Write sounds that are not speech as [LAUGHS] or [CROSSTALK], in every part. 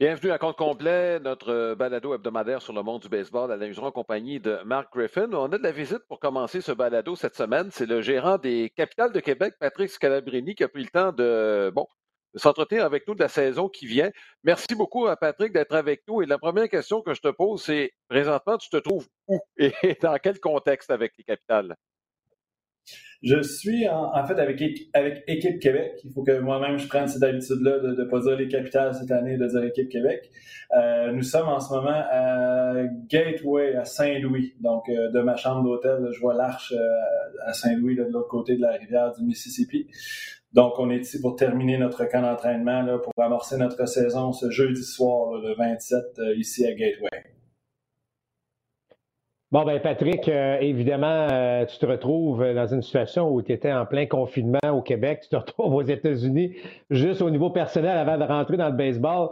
Bienvenue à compte complet, notre balado hebdomadaire sur le monde du baseball à la en compagnie de Mark Griffin. On a de la visite pour commencer ce balado cette semaine. C'est le gérant des capitales de Québec, Patrick Scalabrini, qui a pris le temps de, bon, de s'entretenir avec nous de la saison qui vient. Merci beaucoup à Patrick d'être avec nous. Et la première question que je te pose, c'est présentement, tu te trouves où? [LAUGHS] Et dans quel contexte avec les capitales? Je suis en, fait avec, Équipe Québec. Il faut que moi-même je prenne cette habitude-là de ne pas dire les capitales cette année, de dire Équipe Québec. Euh, nous sommes en ce moment à Gateway, à Saint-Louis. Donc, euh, de ma chambre d'hôtel, je vois l'arche euh, à Saint-Louis, de l'autre côté de la rivière du Mississippi. Donc, on est ici pour terminer notre camp d'entraînement, pour amorcer notre saison ce jeudi soir, le 27, ici à Gateway. Bon, ben Patrick, euh, évidemment, euh, tu te retrouves dans une situation où tu étais en plein confinement au Québec, tu te retrouves aux États-Unis, juste au niveau personnel avant de rentrer dans le baseball.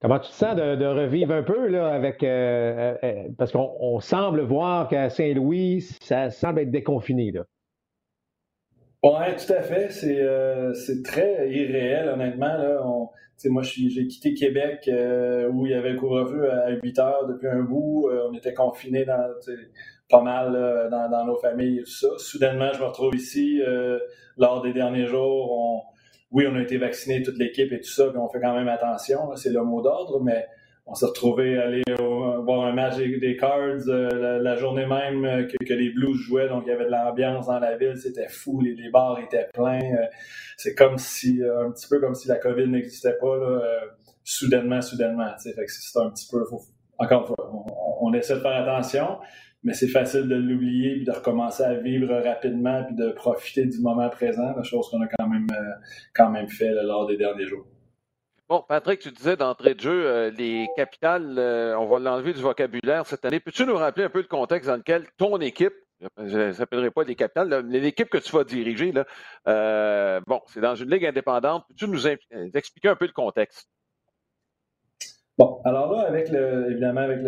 Comment tu te sens de, revivre un peu là, avec euh, parce qu'on semble voir qu'à Saint-Louis, ça semble être déconfiné là. Oui, tout à fait. C'est très irréel, honnêtement. Là. On, moi, j'ai quitté Québec euh, où il y avait couvre-feu à 8 heures depuis un bout. Euh, on était confinés dans, pas mal dans, nos familles et tout ça. Soudainement, je me retrouve ici. Euh, lors des derniers jours, oui, on a été vaccinés, toute l'équipe et tout ça, puis on fait quand même attention. C'est le mot d'ordre, mais on s'est retrouvé aller voir un match des, Cards la, journée même que, les Blues jouaient, donc il y avait de l'ambiance dans la ville, c'était fou, les, bars étaient pleins. c'est comme si, un petit peu comme si la COVID n'existait pas, soudainement, soudainement. c'est un petit peu, encore une fois, on, essaie de faire attention, mais c'est facile de l'oublier puis de recommencer à vivre rapidement puis de profiter du moment présent, la chose qu'on a quand même, quand même fait lors des derniers jours. Bon, Patrick, tu disais d'entrée de jeu, euh, les capitales, euh, on va l'enlever du vocabulaire cette année. Peux-tu nous rappeler un peu le contexte dans lequel ton équipe, je ne s'appellerai pas les capitales, l'équipe que tu vas diriger, là, euh, bon, c'est dans une ligue indépendante. Peux-tu nous expliquer un peu le contexte? Bon, alors là, avec le, évidemment, avec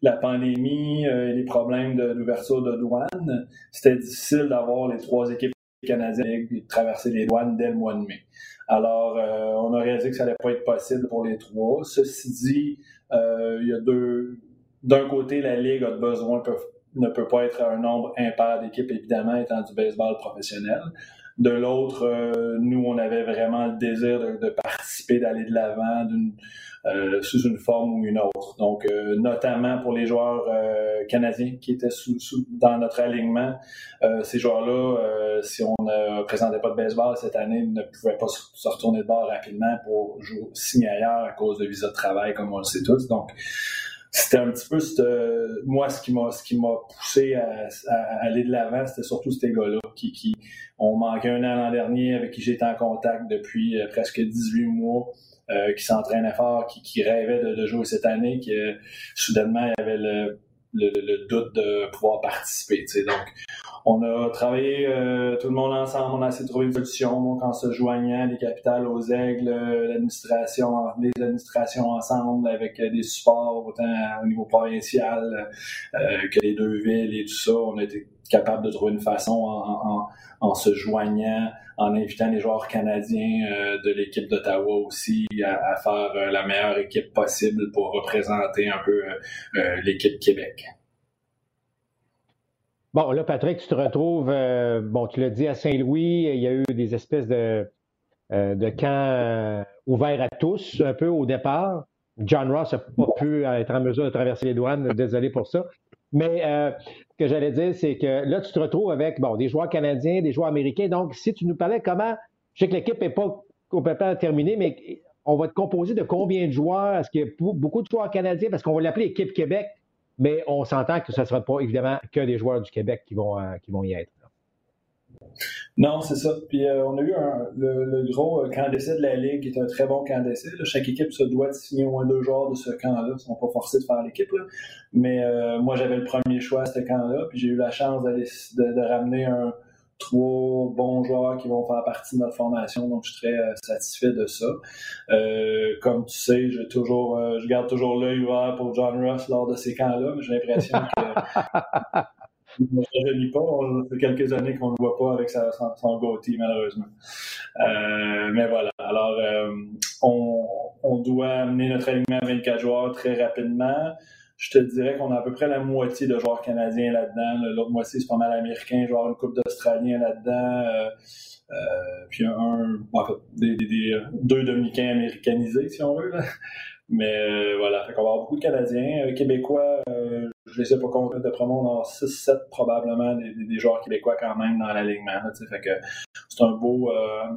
la pandémie et les problèmes de, de douane, c'était difficile d'avoir les trois équipes canadiennes de traverser les douanes dès le mois de mai. Alors, euh, on a réalisé que ça n'allait pas être possible pour les trois. Ceci dit, euh, il y a deux. D'un côté, la Ligue a besoin, ne peut pas être un nombre impair d'équipes, évidemment, étant du baseball professionnel. De l'autre, euh, nous, on avait vraiment le désir de, participer, d'aller de l'avant euh, sous une forme ou une autre. Donc, euh, notamment pour les joueurs canadiens qui étaient sous, dans notre alignement, ces joueurs-là, si on ne présentait pas de baseball cette année, ne pouvaient pas se, retourner de bord rapidement pour jouer, signer ailleurs à cause de visa de travail, comme on le sait tous. Donc, c'était un petit peu moi ce qui m'a ce qui m'a poussé à, aller de l'avant c'était surtout ces gars-là qui, qui ont manqué un an l'an dernier avec qui j'étais en contact depuis euh, presque 18 mois euh, qui s'entraînaient fort qui, qui rêvaient de, jouer cette année qui euh, soudainement il y avait le, le, doute de pouvoir participer donc on a travaillé euh, tout le monde ensemble, on a essayé de trouver une solution, donc en se joignant les capitales aux aigles, l'administration, les administrations ensemble avec des supports autant au niveau provincial euh, que les deux villes et tout ça. On a été capable de trouver une façon en, se joignant, en invitant les joueurs canadiens euh, de l'équipe d'Ottawa aussi à, faire la meilleure équipe possible pour représenter un peu l'équipe Québec. Bon, là, Patrick, tu te retrouves, euh, bon, tu l'as dit à Saint-Louis, il y a eu des espèces de, euh, de camps euh, ouverts à tous, un peu au départ. John Ross n'a pas pu être en mesure de traverser les douanes, désolé pour ça. Mais ce que j'allais dire, c'est que là, tu te retrouves avec bon, des joueurs canadiens, des joueurs américains. Donc, si tu nous parlais comment, je sais que l'équipe n'est pas complètement terminée, mais on va te composer de combien de joueurs? Est-ce qu'il y a beaucoup de joueurs canadiens? Parce qu'on va l'appeler équipe Québec mais on s'entend que ce ne sera pas évidemment que des joueurs du Québec qui vont, euh, qui vont y être. Non, c'est ça. Puis euh, on a eu le, gros euh, camp d'essai de la Ligue, qui est un très bon camp d'essai. Chaque équipe se doit de signer au moins deux joueurs de ce camp-là. Ils ne sont pas forcés de faire l'équipe. Mais moi, j'avais le premier choix à ce camp-là. Puis j'ai eu la chance de, ramener un, trois bons joueurs qui vont faire partie de notre formation, donc je suis très euh, satisfait de ça. Euh, comme tu sais, je, toujours, euh, je garde toujours l'œil ouvert pour John Ross lors de ces camps-là, mais j'ai l'impression que [LAUGHS] ne rajeunit pas. Ça fait quelques années qu'on ne le voit pas avec sa, son, son malheureusement. Euh, mais voilà. Alors, euh, on, on, doit amener notre alignement à 24 joueurs très rapidement. Je te dirais qu'on a à peu près la moitié de joueurs canadiens là-dedans. L'autre moitié, c'est pas mal américain, genre une coupe d'Australiens là-dedans. Euh, euh, puis un, en fait, des, des, deux Dominicains américanisés, si on veut. Mais euh, voilà, fait qu'on va avoir beaucoup de Canadiens. Euh, Québécois, euh, je les sais pas combien, d'après moi, on a 6-7 probablement des, des, joueurs québécois quand même dans l'alignement. Fait que c'est un beau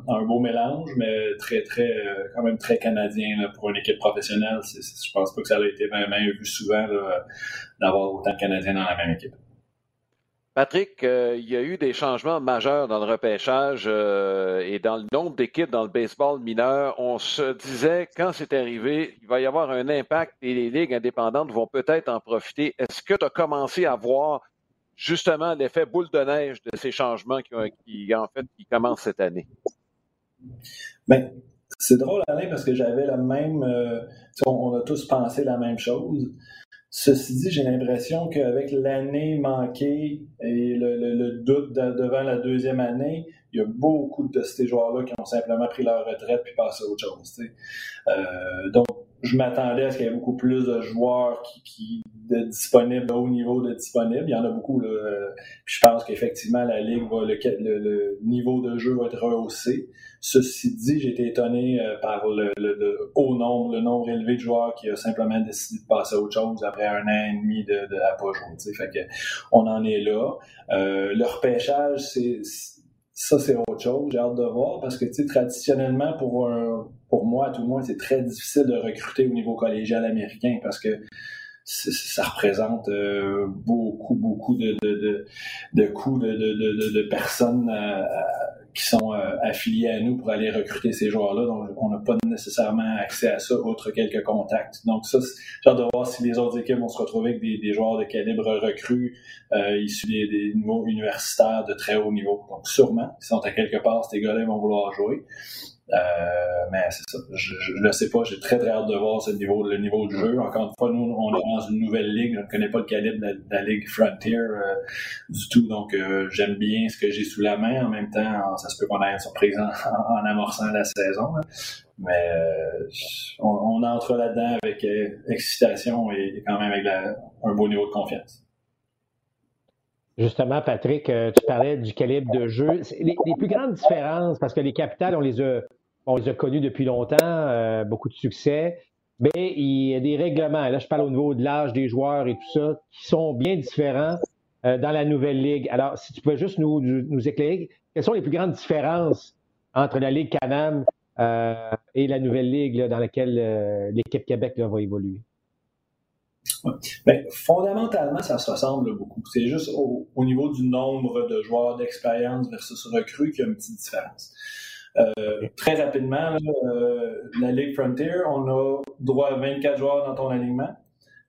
un beau mélange, mais très, très quand même très canadien pour une équipe professionnelle. je pense pas que ça a été vraiment vu souvent d'avoir autant de Canadiens dans la même équipe. Patrick, euh, il y a eu des changements majeurs dans le repêchage euh, et dans le nombre d'équipes dans le baseball mineur. On se disait, quand c'est arrivé, il va y avoir un impact et les ligues indépendantes vont peut-être en profiter. Est-ce que tu as commencé à voir justement l'effet boule de neige de ces changements qui, qui commencent cette année? Bien, c'est drôle, Alain, parce que j'avais la même. Euh, on a tous pensé la même chose. Ceci dit, j'ai l'impression qu'avec l'année manquée et le, doute devant la deuxième année, il y a beaucoup de ces joueurs-là qui ont simplement pris leur retraite puis passé à autre chose. Euh, donc, je m'attendais à ce qu'il y ait beaucoup plus de joueurs qui, qui de disponibles, au haut niveau de disponibles. Il y en a beaucoup. Là. je pense qu'effectivement, la Ligue va, le, niveau de jeu va être rehaussé. Ceci dit, j'ai été étonné euh, par le, haut nombre, le nombre élevé de joueurs qui a simplement décidé de passer à autre chose après un an et demi de, de à pas jouer. Fait que on en est là. Euh, le repêchage, c'est ça, c'est autre chose. J'ai hâte de voir parce que, tu sais, traditionnellement, pour, pour moi, à tout le monde, c'est très difficile de recruter au niveau collégial américain parce que ça représente euh, beaucoup, beaucoup de, de, de, coûts de, de, personnes qui sont euh, affiliés à nous pour aller recruter ces joueurs-là. Donc, on n'a pas nécessairement accès à ça, outre quelques contacts. Donc, ça, j'ai hâte de voir si les autres équipes vont se retrouver avec des, des joueurs de calibre recrues issus des, des, niveaux universitaires de très haut niveau. Donc, sûrement, ils sont à quelque part, ces gars-là vont vouloir jouer. Euh, mais c'est ça. Je ne sais pas. J'ai très très hâte de voir ce niveau, le niveau de jeu. Encore une fois, nous, on est dans une nouvelle ligue. Je ne connais pas le calibre de la, ligue Frontier euh, du tout. Donc, euh, j'aime bien ce que j'ai sous la main. En même temps, ça se peut qu'on ait une surprise en, amorçant la saison. Mais on, entre là-dedans avec excitation et, quand même avec un beau niveau de confiance. Justement, Patrick, tu parlais du calibre de jeu. Les, plus grandes différences, parce que les capitales, on les a on les a connus depuis longtemps, euh, beaucoup de succès. Mais il y a des règlements, là je parle au niveau de l'âge des joueurs et tout ça, qui sont bien différents euh, dans la nouvelle ligue. Alors, si tu pouvais juste nous, nous, éclairer, quelles sont les plus grandes différences entre la Ligue Canam euh, et la nouvelle ligue dans laquelle l'équipe Québec va évoluer? Bien, fondamentalement, ça se ressemble beaucoup. C'est juste au, au, niveau du nombre de joueurs d'expérience versus recrues qu'il y a une petite différence. Euh, très rapidement, euh, la Ligue Frontier, on a droit à 24 joueurs dans ton alignement.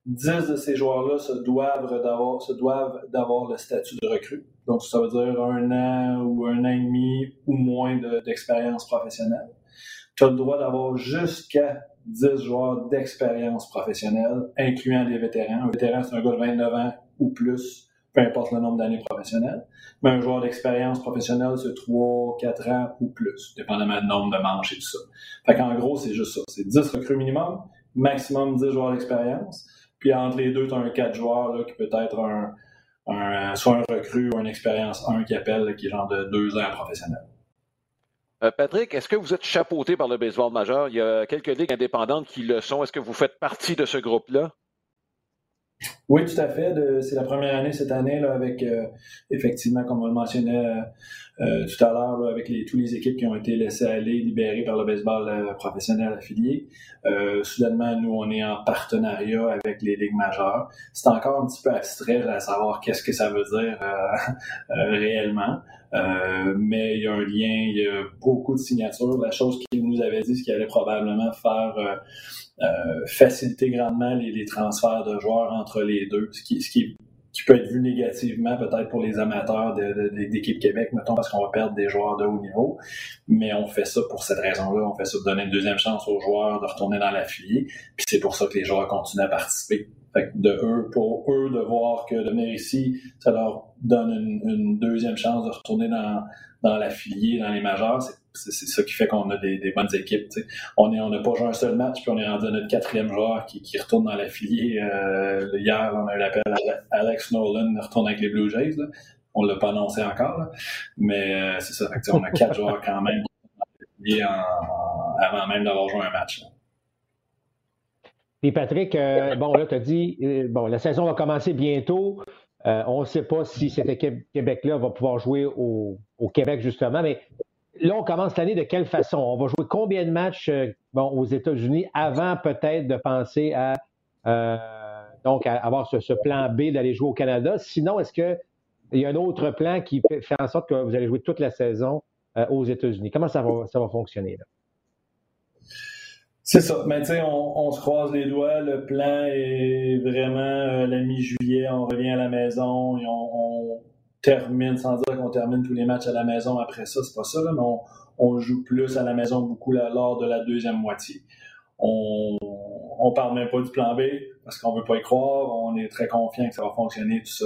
10 de ces joueurs-là se doivent d'avoir, se doivent d'avoir le statut de recrue. Donc, ça veut dire un an ou un an et demi ou moins d'expérience professionnelle. Tu as le droit d'avoir jusqu'à 10 joueurs d'expérience professionnelle, incluant des vétérans. Un vétéran, c'est un gars de 29 ans ou plus peu importe le nombre d'années professionnelles. Mais un joueur d'expérience professionnelle, c'est 3, 4 ans ou plus, dépendamment du nombre de manches et tout ça. Fait qu'en gros, c'est juste ça. C'est 10 recrues minimum, maximum 10 joueurs d'expérience. Puis entre les deux, tu as un 4 joueurs là, qui peut être un, soit un recrue ou une expérience 1 qui appelle, qui est genre de 2 ans professionnel. Euh, Patrick, est-ce que vous êtes chapeauté par le baseball majeur? Il y a quelques ligues indépendantes qui le sont. Est-ce que vous faites partie de ce groupe-là? Oui, tout à fait. C'est la première année cette année avec, euh, effectivement, comme on le mentionnait euh, tout à l'heure, avec toutes les équipes qui ont été laissées aller, libérées par le baseball professionnel affilié. soudainement, nous, on est en partenariat avec les ligues majeures. C'est encore un petit peu abstrait à savoir qu'est-ce que ça veut dire [LAUGHS] réellement. Mais il y a un lien, il y a beaucoup de signatures. La chose qu'il nous avait dit, c'est qu'il allait probablement faire euh, faciliter grandement les, transferts de joueurs entre les deux, ce qui, qui, peut être vu négativement peut-être pour les amateurs d'équipe Québec, mettons, parce qu'on va perdre des joueurs de haut niveau. Mais on fait ça pour cette raison-là. On fait ça pour donner une deuxième chance aux joueurs de retourner dans l'affilié. Puis c'est pour ça que les joueurs continuent à participer. De eux, pour eux de voir que de venir ici, ça leur donne une, deuxième chance de retourner dans, dans l'affilié, dans les majeurs. C'est ça qui fait qu'on a des, bonnes équipes. On n'a on pas joué un seul match, puis on est rendu à notre quatrième joueur qui, qui retourne dans l'affilié. Euh, hier, on a eu l'appel Alex Nolan retourne avec les Blue Jays. Là. On ne l'a pas annoncé encore, mais euh, c'est ça. on a quatre [LAUGHS] joueurs quand même en, avant même d'avoir joué un match. Puis Patrick, euh, bon, là, tu as dit, euh, bon, la saison va commencer bientôt. on ne sait pas si cette équipe Québec-là va pouvoir jouer au, Québec, justement, mais là, on commence l'année de quelle façon? On va jouer combien de matchs bon, aux États-Unis avant peut-être de penser à donc avoir ce, ce plan B d'aller jouer au Canada? Sinon, est-ce que il y a un autre plan qui fait en sorte que vous allez jouer toute la saison euh, aux États-Unis? Comment ça va, ça va fonctionner là? C'est ça. Mais tu sais, on, se croise les doigts. Le plan est vraiment euh, la mi-juillet. On revient à la maison et on, termine, sans dire qu'on termine tous les matchs à la maison après ça, c'est pas ça, mais on, joue plus à la maison beaucoup lors de la deuxième moitié. On, on parle même pas du plan B parce qu'on veut pas y croire. On est très confiant que ça va fonctionner, tout ça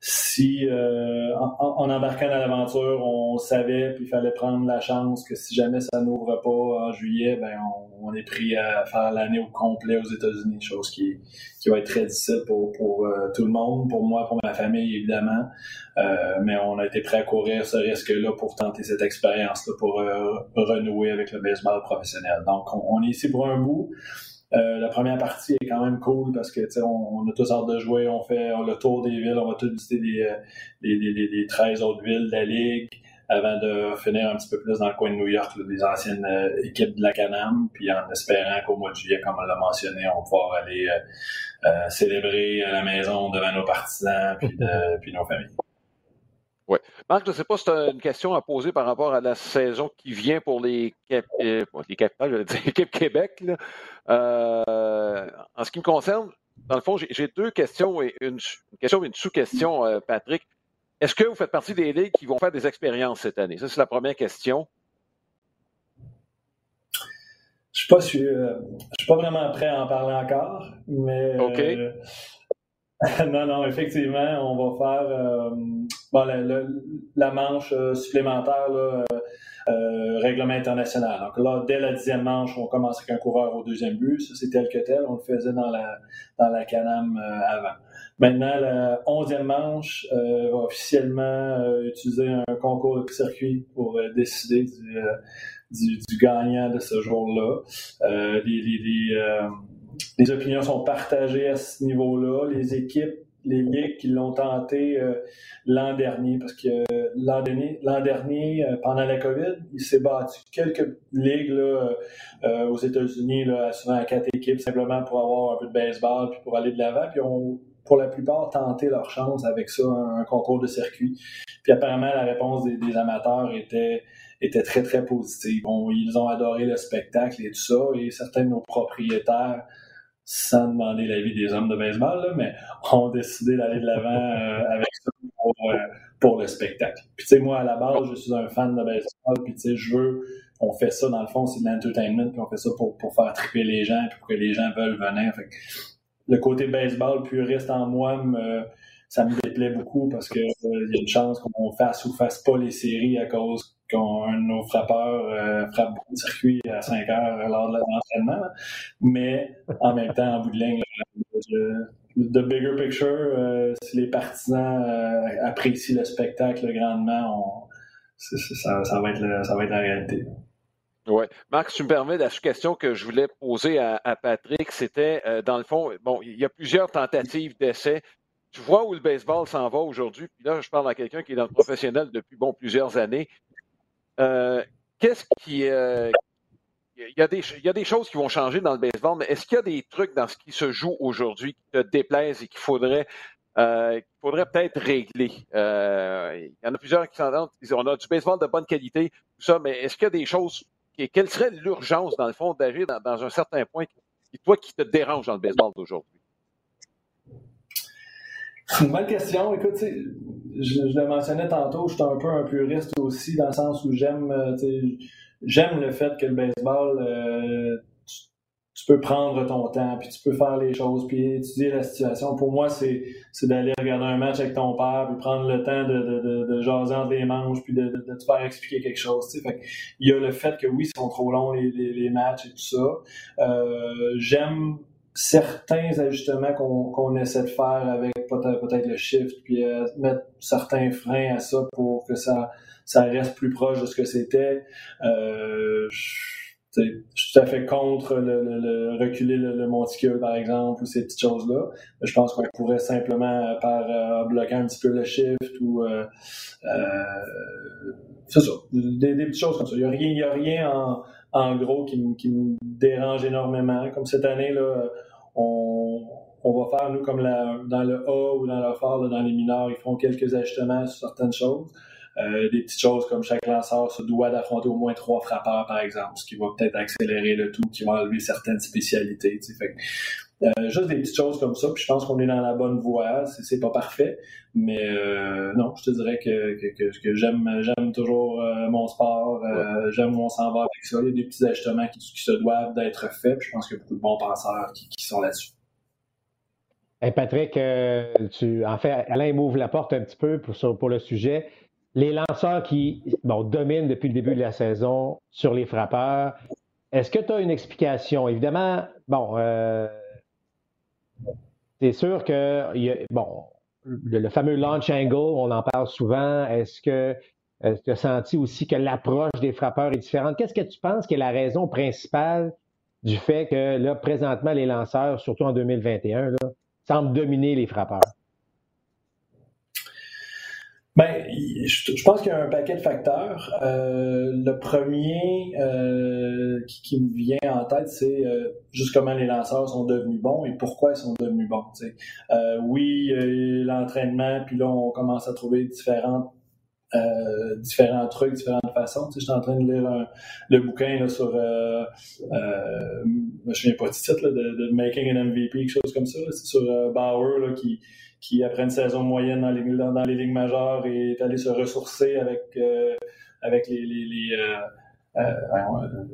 si euh, en, embarquant dans l'aventure, on savait puis il fallait prendre la chance que si jamais ça n'ouvre pas en juillet, ben on, est pris à faire l'année au complet aux États-Unis, chose qui, qui va être très difficile pour, pour euh, tout le monde, pour moi, pour ma famille évidemment. Euh, mais on a été prêt à courir ce risque-là pour tenter cette expérience-là, pour renouer avec le baseball professionnel. Donc on est ici pour un bout. Euh, la première partie est quand même cool parce que on, on a tous hâte de jouer, on fait le tour des villes, on va tous visiter des, euh, des, des, des, 13 autres villes de la Ligue avant de finir un petit peu plus dans le coin de New York, des anciennes euh, équipes de la Canam, puis en espérant qu'au mois de juillet, comme on l'a mentionné, on va pouvoir aller célébrer à la maison devant nos partisans puis, [LAUGHS] puis nos familles. Oui. Marc, je ne sais pas si tu as une question à poser par rapport à la saison qui vient pour les, cap... Euh, les capitales, je veux dire, [LAUGHS] l'équipe Québec. Euh, en ce qui me concerne, dans le fond, j'ai deux questions et une, question et une sous-question, euh, Patrick. Est-ce que vous faites partie des ligues qui vont faire des expériences cette année? Ça, c'est la première question. Je ne suis, suis, pas vraiment prêt à en parler encore, mais OK. [LAUGHS] non, non, effectivement, on va faire euh, bon, la, la, manche euh, supplémentaire, là, euh, règlement international. Donc là, dès la dixième manche, on commence avec un coureur au deuxième but. Ça, c'est tel que tel. On le faisait dans la, dans la Canam avant. Maintenant, la onzième manche va officiellement utiliser un concours de circuit pour décider du, du, du, gagnant de ce jour-là. les, les, les les opinions sont partagées à ce niveau-là. Les équipes, les ligues qui l'ont tenté euh, l'an dernier, parce que euh, l'an dernier, l'an dernier euh, pendant la COVID, il s'est battu quelques ligues là, aux États-Unis, là, souvent à quatre équipes, simplement pour avoir un peu de baseball puis pour aller de l'avant. Puis ont, pour la plupart, tenté leur chance avec ça, un, concours de circuit. Puis apparemment, la réponse des, des amateurs était était très, très positive. Bon, ils ont adoré le spectacle et tout ça, et certains de nos propriétaires sans demander l'avis des hommes de baseball, mais ont décidé d'aller de l'avant euh, avec ça euh, pour, le spectacle. Puis tu sais, moi, à la base, je suis un fan de baseball, puis tu sais, je veux, on fait ça, dans le fond, c'est de l'entertainment, puis on fait ça pour, pour faire triper les gens, puis pour que les gens veulent venir. Fait le côté baseball puriste en moi, ça me déplaît beaucoup parce qu'il euh, y a une chance qu'on fasse ou fasse pas les séries à cause qu'un de nos frappeurs euh, frappe beaucoup de circuits à 5 heures lors de l'entraînement. Mais en même temps, en bout de ligne, the bigger picture, euh, si les partisans euh, apprécient le spectacle grandement, ça, va être ça va être la réalité. Oui. Marc, tu me permets, la question que je voulais poser à, à Patrick, c'était, dans le fond, bon, il y a plusieurs tentatives d'essai tu vois où le baseball s'en va aujourd'hui, puis là, je parle à quelqu'un qui est dans le professionnel depuis bon, plusieurs années. Euh, qu'est-ce qui. Euh, il y, a des, y, a des, choses qui vont changer dans le baseball, mais est-ce qu'il y a des trucs dans ce qui se joue aujourd'hui qui te déplaisent et qu'il faudrait, euh, faudrait peut-être régler? il y en a plusieurs qui s'entendent, on a du baseball de bonne qualité, tout ça, mais est-ce qu'il y a des choses, quelle serait l'urgence, dans le fond, d'agir dans, un certain point, qui, toi, qui te dérange dans le baseball d'aujourd'hui? Bonne question. Écoute, je, le mentionnais tantôt, je suis un peu un puriste aussi, dans le sens où j'aime euh, j'aime le fait que le baseball, euh, tu peux prendre ton temps, puis tu peux faire les choses, puis étudier la situation. Pour moi, c'est, d'aller regarder un match avec ton père, puis prendre le temps de, de, de, jaser entre les manches, puis de, te faire expliquer quelque chose. Fait il y a le fait que oui, ils sont trop longs les, les, matchs et tout ça. Euh, j'aime certains ajustements qu'on, essaie de faire avec peut-être, le shift, puis euh, mettre certains freins à ça pour que ça, ça reste plus proche de ce que c'était. Euh, je suis tout à fait contre le, reculer le, monticule, par exemple, ou ces petites choses-là. Je pense qu'on pourrait simplement, par euh, bloquer un petit peu le shift ou euh, euh, c'est ça, des, petites choses comme ça. Il n'y a rien, y a rien en, en gros qui, me dérange énormément. Comme cette année, là, on, va faire, nous, comme dans le A ou dans le phare, dans les mineurs, ils font quelques ajustements sur certaines choses. Euh, des petites choses comme chaque lanceur se doit d'affronter au moins trois frappeurs, par exemple, ce qui va peut-être accélérer le tout, qui va enlever certaines spécialités. Euh, juste des petites choses comme ça, puis je pense qu'on est dans la bonne voie. C'est pas parfait, mais euh, non, je te dirais que, que, que, j'aime j'aime toujours mon sport, j'aime où on s'en va avec ça. Il y a des petits ajustements qui, se doivent d'être faits, puis je pense qu'il y a beaucoup de bons penseurs qui, qui sont là-dessus. Patrick, tu, en fait, Alain m'ouvre la porte un petit peu pour, pour le sujet les lanceurs qui dominent depuis le début de la saison sur les frappeurs, est-ce que tu as une explication? Évidemment, bon, euh, c'est sûr que, bon, le, fameux launch angle, on en parle souvent. Est-ce que tu as senti aussi que l'approche des frappeurs est différente? Qu'est-ce que tu penses qui est la raison principale du fait que, là, présentement, les lanceurs, surtout en 2021, semblent dominer les frappeurs? Ben, je, pense qu'il y a un paquet de facteurs. Euh, le premier euh, qui, me vient en tête, c'est euh, juste comment les lanceurs sont devenus bons et pourquoi ils sont devenus bons. oui, l'entraînement, puis là, on commence à trouver différentes différents trucs, différentes façons. Tu sais, je suis en train de lire le bouquin sur, euh, je me souviens pas du titre, de, Making an MVP, quelque chose comme ça. C'est sur Bauer là, qui, qui, après une saison moyenne dans les, dans les ligues majeures, est allé se ressourcer avec, euh, avec les, euh, euh,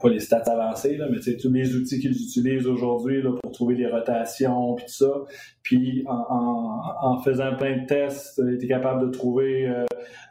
pas les stats avancées, là, mais tous les outils qu'ils utilisent aujourd'hui pour trouver des rotations, puis tout ça. Puis en, en, faisant plein de tests, ils étaient capables de trouver euh,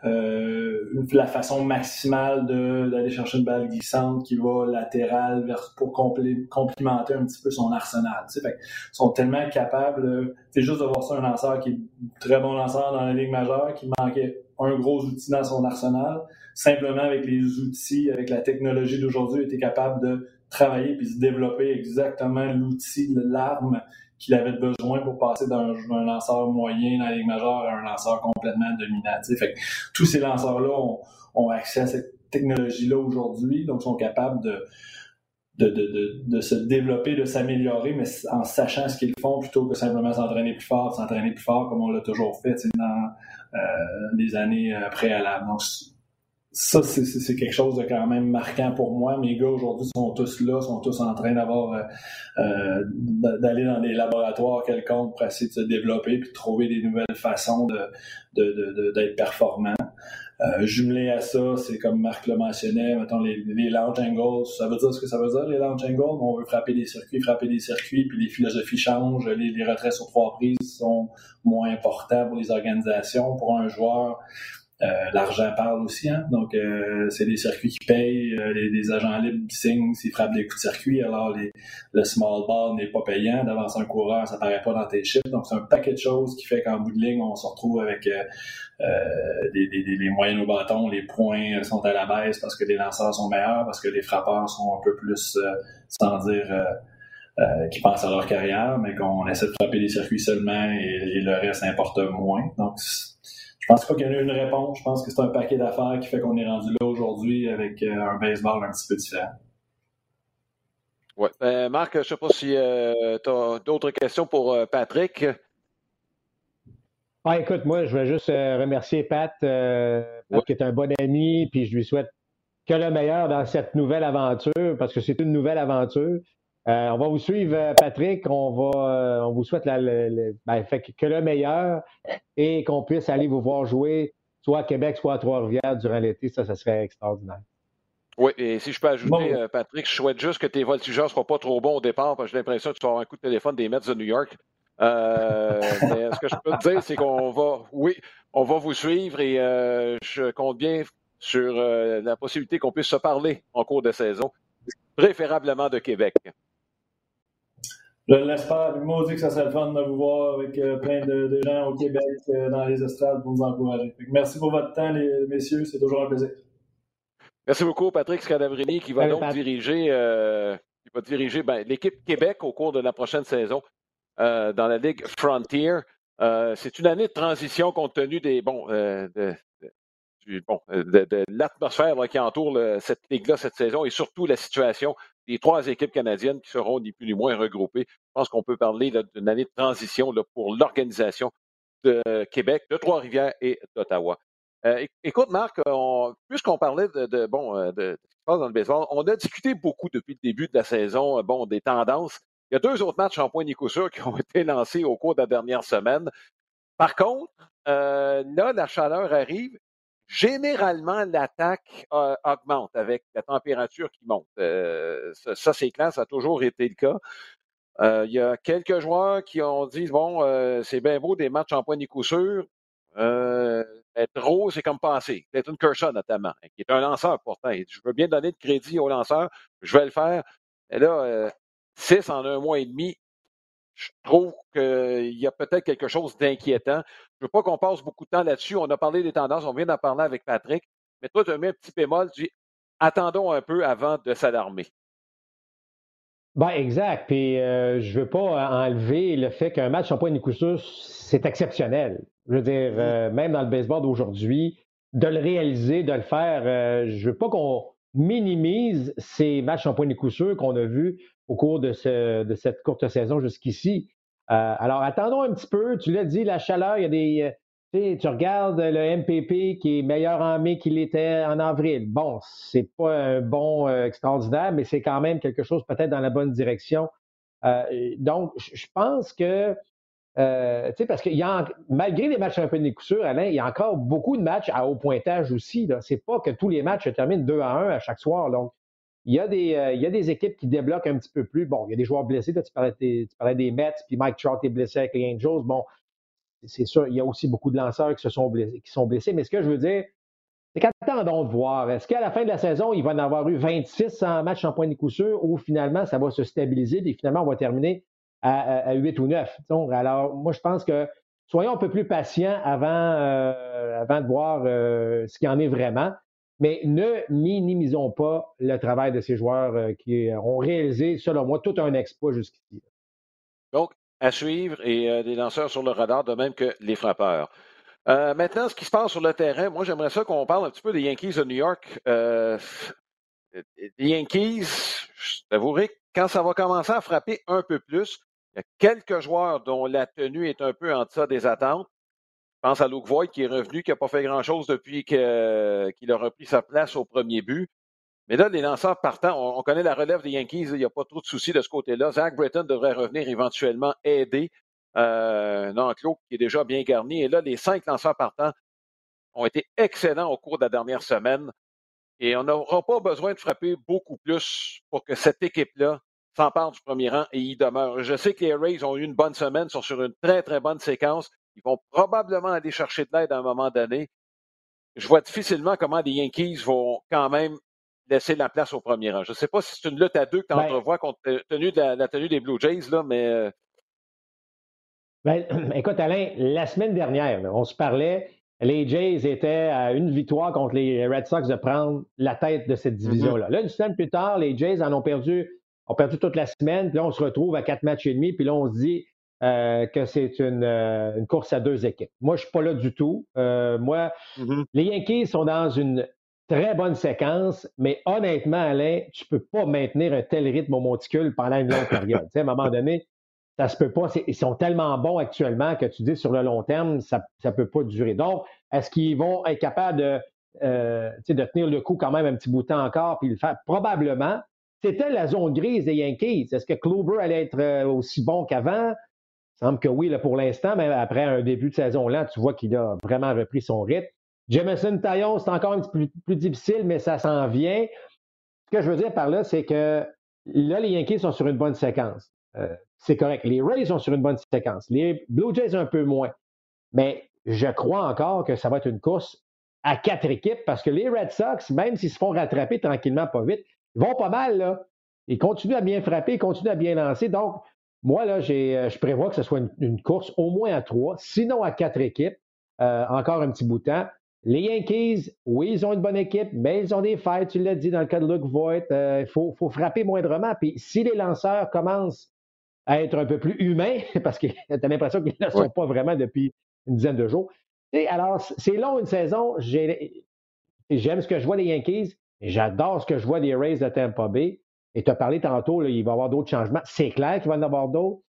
euh, la façon maximale d'aller chercher une balle glissante qui va latérale vers, pour complimenter un petit peu son arsenal. Fait, ils sont tellement capables, c'est juste de voir ça un lanceur qui est très bon lanceur dans la ligue majeure, qui manquait un gros outil dans son arsenal. Simplement avec les outils, avec la technologie d'aujourd'hui, était capable de travailler puis se développer exactement l'outil, l'arme qu'il avait besoin pour passer d'un lanceur moyen dans la Ligue majeure à un lanceur complètement dominant. Fait tous ces lanceurs-là ont, accès à cette technologie-là aujourd'hui, donc sont capables de, de, se développer, de s'améliorer, mais en sachant ce qu'ils font plutôt que simplement s'entraîner plus fort, s'entraîner plus fort comme on l'a toujours fait des années euh, préalables. Donc, ça, c'est quelque chose de quand même marquant pour moi. Mes gars aujourd'hui sont tous là, sont tous en train d'avoir euh, euh d'aller dans des laboratoires quelconques pour essayer de se développer puis de trouver des nouvelles façons d'être performants. Euh, jumelé à ça, c'est comme Marc le mentionnait, mettons les, les launch angles, ça veut dire ce que ça veut dire, les launch angles? On veut frapper des circuits, frapper des circuits, puis les philosophies changent, les, les retraits sur trois prises sont moins importants pour les organisations. Pour un joueur, euh, l'argent parle aussi, hein? donc euh, c'est des circuits qui payent, euh, les, agents libres signent s'ils frappent des coups de circuit, alors les, le small ball n'est pas payant, d'avancer un coureur, ça paraît pas dans tes chiffres, donc c'est un paquet de choses qui fait qu'en bout de ligne, on se retrouve avec des, des, des, moyennes au bâton, les points sont à la baisse parce que les lanceurs sont meilleurs, parce que les frappeurs sont un peu plus, sans dire... qui pensent à leur carrière, mais qu'on essaie de frapper des circuits seulement et, et le reste importe moins. Donc, je pense pas qu'il y en a une réponse. Je pense que c'est un paquet d'affaires qui fait qu'on est rendu là aujourd'hui avec euh, un baseball un petit peu différent. Oui. Euh, Marc, je ne sais pas si euh, tu as d'autres questions pour Patrick. Ah, écoute, moi, je veux juste remercier Pat, qui est un bon ami, puis je lui souhaite que le meilleur dans cette nouvelle aventure, parce que c'est une nouvelle aventure. Euh, on va vous suivre, euh, Patrick. On va, euh, on vous souhaite la, ben, fait que, le meilleur et qu'on puisse aller vous voir jouer, soit à Québec, soit à Trois-Rivières durant l'été. Ça, ça serait extraordinaire. Oui, et si je peux ajouter, Patrick, je souhaite juste que tes voltigeurs ne soient pas trop bons au départ, parce que j'ai l'impression que tu vas avoir un coup de téléphone des Mets de New York. Euh, [LAUGHS] mais ce que je peux te dire, c'est qu'on va, oui, on va vous suivre et euh, je compte bien sur la possibilité qu'on puisse se parler en cours de saison, préférablement de Québec. Je l'espère. Moi, dit que ça serait le fun de vous voir avec plein de, gens au Québec dans les estrades pour nous encourager. merci pour votre temps, les messieurs. C'est toujours un plaisir. Merci beaucoup, Patrick Scadabrini, qui va donc diriger, euh, qui va diriger ben, l'équipe Québec au cours de la prochaine saison euh, dans la Ligue Frontier. Euh, c'est une année de transition compte tenu des bon, de, bon, de, l'atmosphère qui entoure cette ligue-là cette saison et surtout la situation des trois équipes canadiennes qui seront ni plus ni moins regroupées. Je pense qu'on peut parler d'une année de transition pour l'organisation de Québec, de Trois-Rivières et d'Ottawa. Euh, écoute, Marc, puisqu'on parlait de, bon, euh, de, dans le baseball, on a discuté beaucoup depuis le début de la saison, euh, bon, des tendances. Il y a deux autres matchs en point ni coup sûr qui ont [LAUGHS] été lancés au cours de la dernière semaine. Par contre, là, la chaleur arrive. Généralement, l'attaque augmente avec la température qui monte. ça, c'est clair, ça a toujours été le cas. il y a quelques joueurs qui ont dit bon, c'est bien beau des matchs en point ni coup sûr. Être rose, c'est comme penser. une Kershaw, notamment, hein, qui est un lanceur pourtant. Je veux bien donner de crédit au lanceur. Je vais le faire. Et là, euh, six en un mois et demi, je trouve qu'il y a peut-être quelque chose d'inquiétant. Je ne veux pas qu'on passe beaucoup de temps là-dessus. On a parlé des tendances, on vient d'en parler avec Patrick. Mais toi, tu as mis un petit bémol, tu dis attendons un peu avant de s'alarmer. Ben, exact. Puis euh, je ne veux pas enlever le fait qu'un match en point de coup c'est exceptionnel. Je veux dire, euh, même dans le baseball d'aujourd'hui, de le réaliser, de le faire, euh, je veux pas qu'on minimise ces matchs en point de coup qu'on a vus au cours de, cette courte saison jusqu'ici. alors, attendons un petit peu. Tu l'as dit, la chaleur, il y a des tu regardes le MPP qui est meilleur en mai qu'il était en avril. Bon, c'est pas un bon euh, extraordinaire, mais c'est quand même quelque chose peut-être dans la bonne direction. Euh, donc, je pense que, euh, tu sais, parce que y a, malgré les matchs un peu de Alain, il y a encore beaucoup de matchs à haut pointage aussi. C'est pas que tous les matchs se terminent 2 à 1 à chaque soir. Donc, il y, a des, il y a des équipes qui débloquent un petit peu plus. Bon, il y a des joueurs blessés. tu, parlais des, tu parlais des Mets, puis Mike Trout est blessé avec les Angels. Bon, c'est sûr, il y a aussi beaucoup de lanceurs qui, se sont blessés. Mais ce que je veux dire, c'est qu'attendons de voir. Est-ce qu'à la fin de la saison, il va en avoir eu 26 en match en point de coup sûr ou finalement, ça va se stabiliser et finalement, on va terminer à, 8 ou 9. alors, moi, je pense que soyons un peu plus patients avant, euh, de voir euh, ce qu'il en est vraiment. Mais ne minimisons pas le travail de ces joueurs euh, qui ont réalisé, selon moi, tout un exploit jusqu'ici. Donc, à suivre et euh, des lanceurs sur le radar, de même que les frappeurs. Euh, maintenant, ce qui se passe sur le terrain, moi, j'aimerais ça qu'on parle un petit peu des Yankees de New York. Les Yankees, je t'avouerai, quand ça va commencer à frapper un peu plus, il y a quelques joueurs dont la tenue est un peu en deçà des attentes. Pense à Luke Voigt qui est revenu, qui n'a pas fait grand-chose depuis qu'il a repris sa place au premier but. Mais là, les lanceurs partant, on, connaît la relève des Yankees, il n'y a pas trop de soucis de ce côté-là. Zach Britton devrait revenir éventuellement aider euh, un enclos qui est déjà bien garni. Et là, les cinq lanceurs partants ont été excellents au cours de la dernière semaine. Et on n'aura pas besoin de frapper beaucoup plus pour que cette équipe-là s'empare du premier rang et y demeure. Je sais que les Rays ont eu une bonne semaine, sont sur une très, très bonne séquence. Ils vont probablement aller chercher de l'aide à un moment donné. Je vois difficilement comment les Yankees vont quand même laisser la place au premier rang. Je ne sais pas si c'est une lutte à deux que tu ben entrevois contre la, tenue des Blue Jays, là, mais. Euh ben, [CLEARS THROAT] écoute, Alain, la semaine dernière, on se parlait, les Jays étaient à une victoire contre les Red Sox de prendre la tête de cette mm-hmm. division-là. Là, une semaine plus tard, les Jays en ont perdu, ont perdu toute la semaine, puis là, on se retrouve à quatre matchs et demi, puis là, on se dit euh, que c'est une, euh, une, course à deux équipes. Moi, je ne suis pas là du tout. moi, mm-hmm. les Yankees sont dans une Très bonne séquence, mais honnêtement, Alain, tu ne peux pas maintenir un tel rythme au monticule pendant une longue période. [LAUGHS] à un moment donné, ça se peut pas. Ils sont tellement bons actuellement que tu dis sur le long terme, ça ne peut pas durer. Donc, est-ce qu'ils vont être capables de, euh, de tenir le coup quand même un petit bout de temps encore puis le faire? Probablement. C'était la zone grise des Yankees. Est-ce que Kluber allait être euh, aussi bon qu'avant? Semble que oui, là, pour l'instant, mais après un début de saison là, tu vois qu'il a vraiment repris son rythme. Jameson Taillon, c'est encore un petit peu plus, difficile, mais ça s'en vient. que je veux dire par là, c'est que là, les Yankees sont sur une bonne séquence. Euh, c'est correct. Les Rays sont sur une bonne séquence. Les Blue Jays un peu moins. Mais je crois encore que ça va être une course à quatre équipes parce que les Red Sox, même s'ils se font rattraper tranquillement, pas vite, ils vont pas mal, là. Ils continuent à bien frapper, ils continuent à bien lancer. Donc, moi, là, euh, je prévois que ce soit une, course au moins à trois, sinon à quatre équipes. Euh, encore un petit bout de temps. Les Yankees, oui, ils ont une bonne équipe, mais ils ont des failles, tu l'as dit dans le cas de Luke Voigt. Euh, il faut, faut, frapper moindrement. Puis si les lanceurs commencent à être un peu plus humains, [LAUGHS] parce que tu as l'impression qu'ils ne le sont pas vraiment depuis une dizaine de jours. Et alors, c'est long une saison. J'aime ce que je vois des Yankees. J'adore ce que je vois des Rays de Tampa Bay. Et tu as parlé tantôt, il va y avoir d'autres changements. C'est clair qu'il va y en avoir d'autres.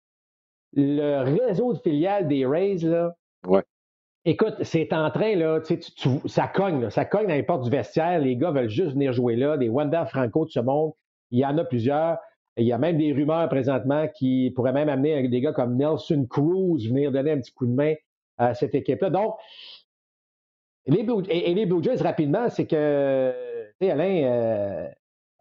Le réseau de filiales des Rays, là, écoute, c'est en train, là, tu, ça cogne, ça cogne dans les portes du vestiaire. Les gars veulent juste venir jouer là. Des Wanda Franco de ce monde, il y en a plusieurs. Il y a même des rumeurs présentement qui pourraient même amener des gars comme Nelson Cruz venir donner un petit coup de main à cette équipe-là. Donc, les Blue, et, les Blue Jays, rapidement, c'est que, tu sais, Alain, euh,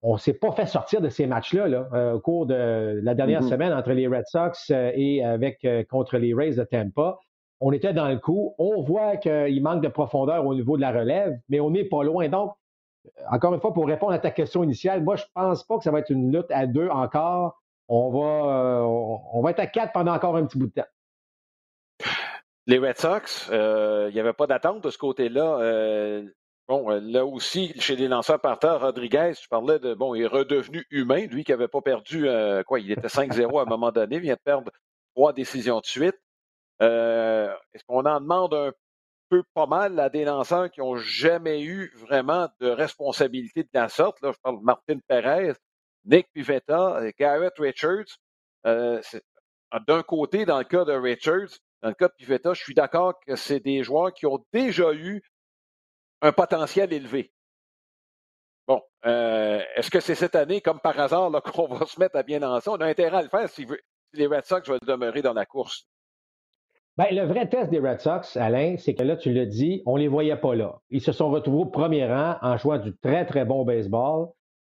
on ne s'est pas fait sortir de ces matchs-là là, euh, au cours de la dernière mm-hmm. semaine entre les Red Sox euh, et avec contre les Rays de Tampa. On était dans le coup. On voit qu'il manque de profondeur au niveau de la relève, mais on n'est pas loin. Donc, encore une fois, pour répondre à ta question initiale, moi, je ne pense pas que ça va être une lutte à deux encore. On va, on va être à quatre pendant encore un petit bout de temps. Les Red Sox, euh, il n'y avait pas d'attente de ce côté-là. Euh, bon, euh, là aussi, chez les lanceurs partants, Rodriguez, tu parlais de, bon, il est redevenu humain, lui qui n'avait pas perdu, quoi, il était 5-0 à un moment donné, vient de perdre trois décisions de suite. Est-ce qu'on en demande un peu pas mal à des lanceurs qui n'ont jamais eu vraiment de responsabilité de la sorte? Là, je parle de Martin Perez, Nick Pivetta, Garrett Richards. D'un côté, dans le cas de Richards, dans le cas de Pivetta, je suis d'accord que c'est des joueurs qui ont déjà eu un potentiel élevé. Bon, euh, est-ce que c'est cette année, comme par hasard, [LAUGHS] qu'on va se mettre à bien lancer? On a intérêt à le faire si, les Red Sox veulent demeurer dans la course. Bien, le vrai test des Red Sox, Alain, c'est que là, tu l'as dit, on ne les voyait pas là. Ils se sont retrouvés au premier rang en jouant du très, très bon baseball.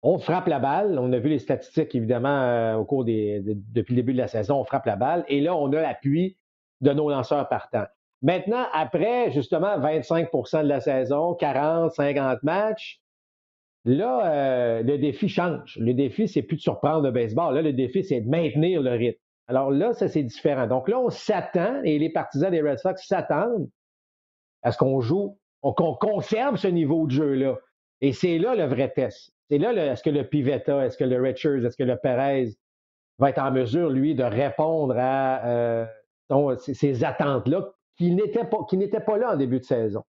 On frappe la balle. On a vu les statistiques, évidemment, euh, au cours des, depuis le début de la saison. On frappe la balle. Et là, on a l'appui de nos lanceurs partants. Maintenant, après justement 25% de la saison, 40, 50 matchs, là, euh, le défi change. Le défi, c'est plus de surprendre le baseball. Là, le défi, c'est de maintenir le rythme. Alors là, ça, c'est différent. Donc là, on s'attend, et les partisans des Red Sox s'attendent à ce qu'on joue, qu'on conserve ce niveau de jeu-là. Et c'est là le vrai test. C'est là, est-ce que le Pivetta, est-ce que le Richards, est-ce que le Perez va être en mesure, lui, de répondre à euh, ces attentes-là qui n'étaient pas, pas là en début de saison.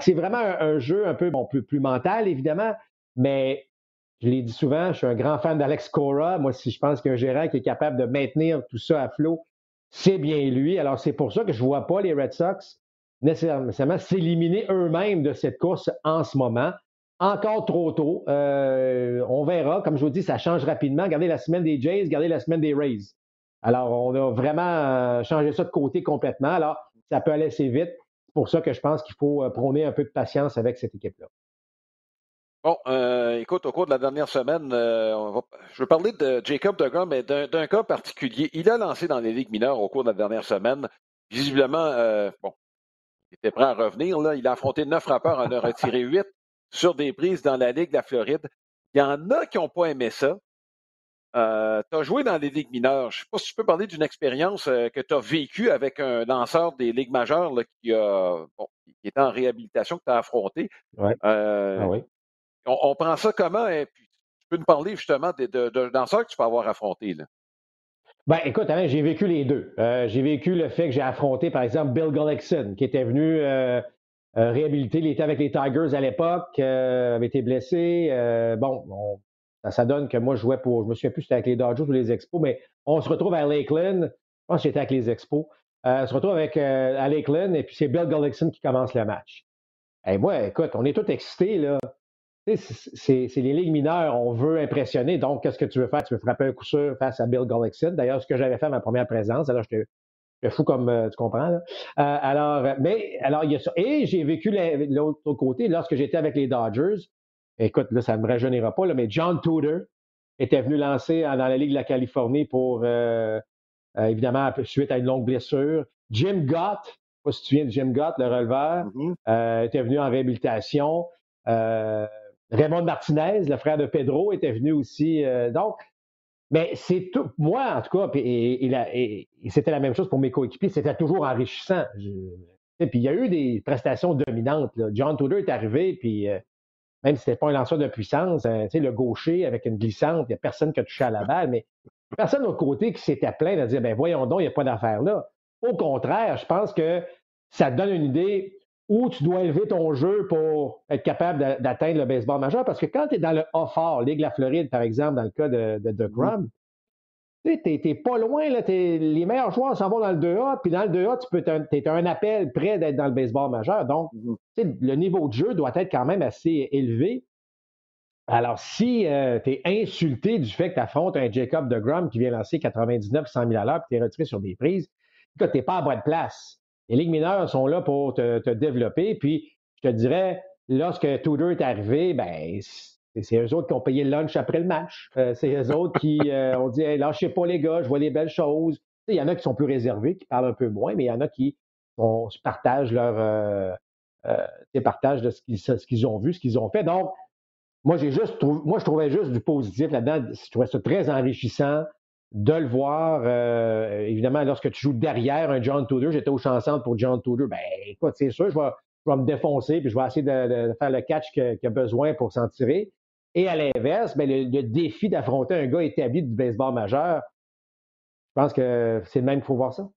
c'est vraiment un, jeu un peu bon, plus, plus mental, évidemment, mais je l'ai dit souvent, je suis un grand fan d'Alex Cora. Moi, si je pense qu'un gérant qui est capable de maintenir tout ça à flot, c'est bien lui. Alors, c'est pour ça que je ne vois pas les Red Sox nécessairement s'éliminer eux-mêmes de cette course en ce moment. Encore trop tôt. Euh, on verra. Comme je vous dis, ça change rapidement. Regardez la semaine des Jays, regardez la semaine des Rays. Alors, on a vraiment euh, changé ça de côté complètement. Alors, ça peut aller assez vite. C'est pour ça que je pense qu'il faut euh, prôner un peu de patience avec cette équipe-là. Bon, euh, écoute, au cours de la dernière semaine, je veux parler de Jacob DeGrom, mais d'un cas particulier. Il a lancé dans les ligues mineures au cours de la dernière semaine. Visiblement, bon, il était prêt à revenir. Là. Il a affronté neuf frappeurs, en a retiré huit sur des prises dans la Ligue de la Floride. Il y en a qui n'ont pas aimé ça. Euh, tu as joué dans les ligues mineures. Je ne sais pas si tu peux parler d'une expérience euh, que tu as vécue avec un lanceur des ligues majeures qui, a, qui est en réhabilitation, que tu as affronté. Ouais. Euh, ah oui. on, prend ça comment? Et puis, tu peux nous parler justement de, de, lanceurs que tu peux avoir affronté. Là. Ben, écoute, Alain, j'ai vécu les deux. j'ai vécu le fait que j'ai affronté, par exemple, Bill Gullickson, qui était venu réhabiliter. Il était avec les Tigers à l'époque, avait été blessé. bon, on, ça, donne que moi, je jouais pour, je me souviens plus c'était avec les Dodgers ou les Expos, mais on se retrouve à Lakeland. Je pense que j'étais avec les Expos. Euh, on se retrouve avec, euh, à Lakeland et puis c'est Bill Gullickson qui commence le match. Et moi, écoute, on est tous excités, là. C'est les ligues mineures, on veut impressionner. Donc, qu'est-ce que tu veux faire? Tu veux frapper un coup sûr face à Bill Gullickson. D'ailleurs, ce que j'avais fait à ma première présence, alors je te fou comme euh, tu comprends. Alors, mais alors il y a ça. Et j'ai vécu l'autre côté lorsque j'étais avec les Dodgers. Écoute, là, ça ne me rajeunira pas, là, mais John Tudor était venu lancer dans la Ligue de la Californie pour, euh, euh, évidemment, suite à une longue blessure. Jim Gott, je sais pas si tu viens de Jim Gott, le releveur, mm-hmm. était venu en réhabilitation. Raymond Martinez, le frère de Pedro, était venu aussi. donc, mais c'est tout. Moi, en tout cas, et, c'était la même chose pour mes coéquipiers, c'était toujours enrichissant. puis il y a eu des prestations dominantes. John Tudor est arrivé, puis euh, même si ce n'était pas un lanceur de puissance, euh, le gaucher avec une glissante, il n'y a personne qui a touché à la balle, mais personne de l'autre côté qui s'était plaint de dire ben voyons donc, il n'y a pas d'affaire là. Au contraire, je pense que ça donne une idée où tu dois élever ton jeu pour être capable d'atteindre le baseball majeur. Parce que quand tu es dans le A fort, Ligue la Floride, par exemple, dans le cas de, de, de Grum, tu n'es pas loin. Là, les meilleurs joueurs s'en vont dans le 2A, puis dans le 2A, tu peux es un appel près d'être dans le baseball majeur. Donc, mm-hmm. le niveau de jeu doit être quand même assez élevé. Alors, si euh, tu es insulté du fait que tu affrontes un Jacob de Grum qui vient lancer 99 100 000 à l'heure, puis tu es retiré sur des prises, tu n'es pas à bonne place. Les ligues mineures sont là pour te, développer. Puis, je te dirais, lorsque Tudor est arrivé, ben, c'est eux autres qui ont payé le lunch après le match. Euh, c'est eux autres qui [LAUGHS] euh, ont dit hey, lâchez pas les gars, je vois les belles choses. Il y en a qui sont plus réservés, qui parlent un peu moins, mais il y en a qui partagent leur euh, euh partagent de ce qu'ils ont vu, ce qu'ils ont fait. Donc, moi, j'ai juste moi, je trouvais juste du positif là-dedans. Je trouvais ça très enrichissant de le voir, euh, évidemment, lorsque tu joues derrière un John Tudor, j'étais au chansante pour John Tudor, ben écoute, c'est sûr, je vais, je vais, me défoncer, puis je vais essayer de, faire le catch qu'il a besoin pour s'en tirer. Et à l'inverse, ben, le, défi d'affronter un gars établi du baseball majeur, je pense que c'est le même qu'il faut voir ça.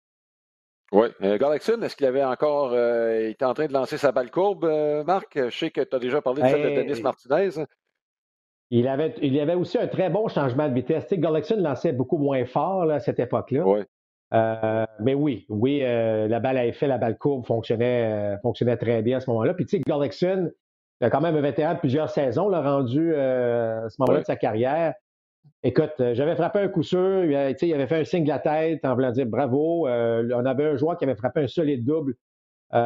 Oui. Euh, Galaxon, est-ce qu'il avait encore euh, était en train de lancer sa balle courbe, euh, Marc? Je sais que tu as déjà parlé de celle de ben, Denis Martinez. Il avait, il avait aussi un très bon changement de vitesse. Tu sais, lançait beaucoup moins fort à cette époque-là. Euh, mais oui, oui, euh, la balle à effet, la balle courbe fonctionnait, euh, fonctionnait très bien à ce moment-là. Puis tu sais, Gullickson, a quand même un vétéran de plusieurs saisons, l'a rendu à ce moment-là de sa carrière. Écoute, j'avais frappé un coup sûr, il, il avait fait un signe de la tête en voulant dire bravo. on avait un joueur qui avait frappé un solide double. il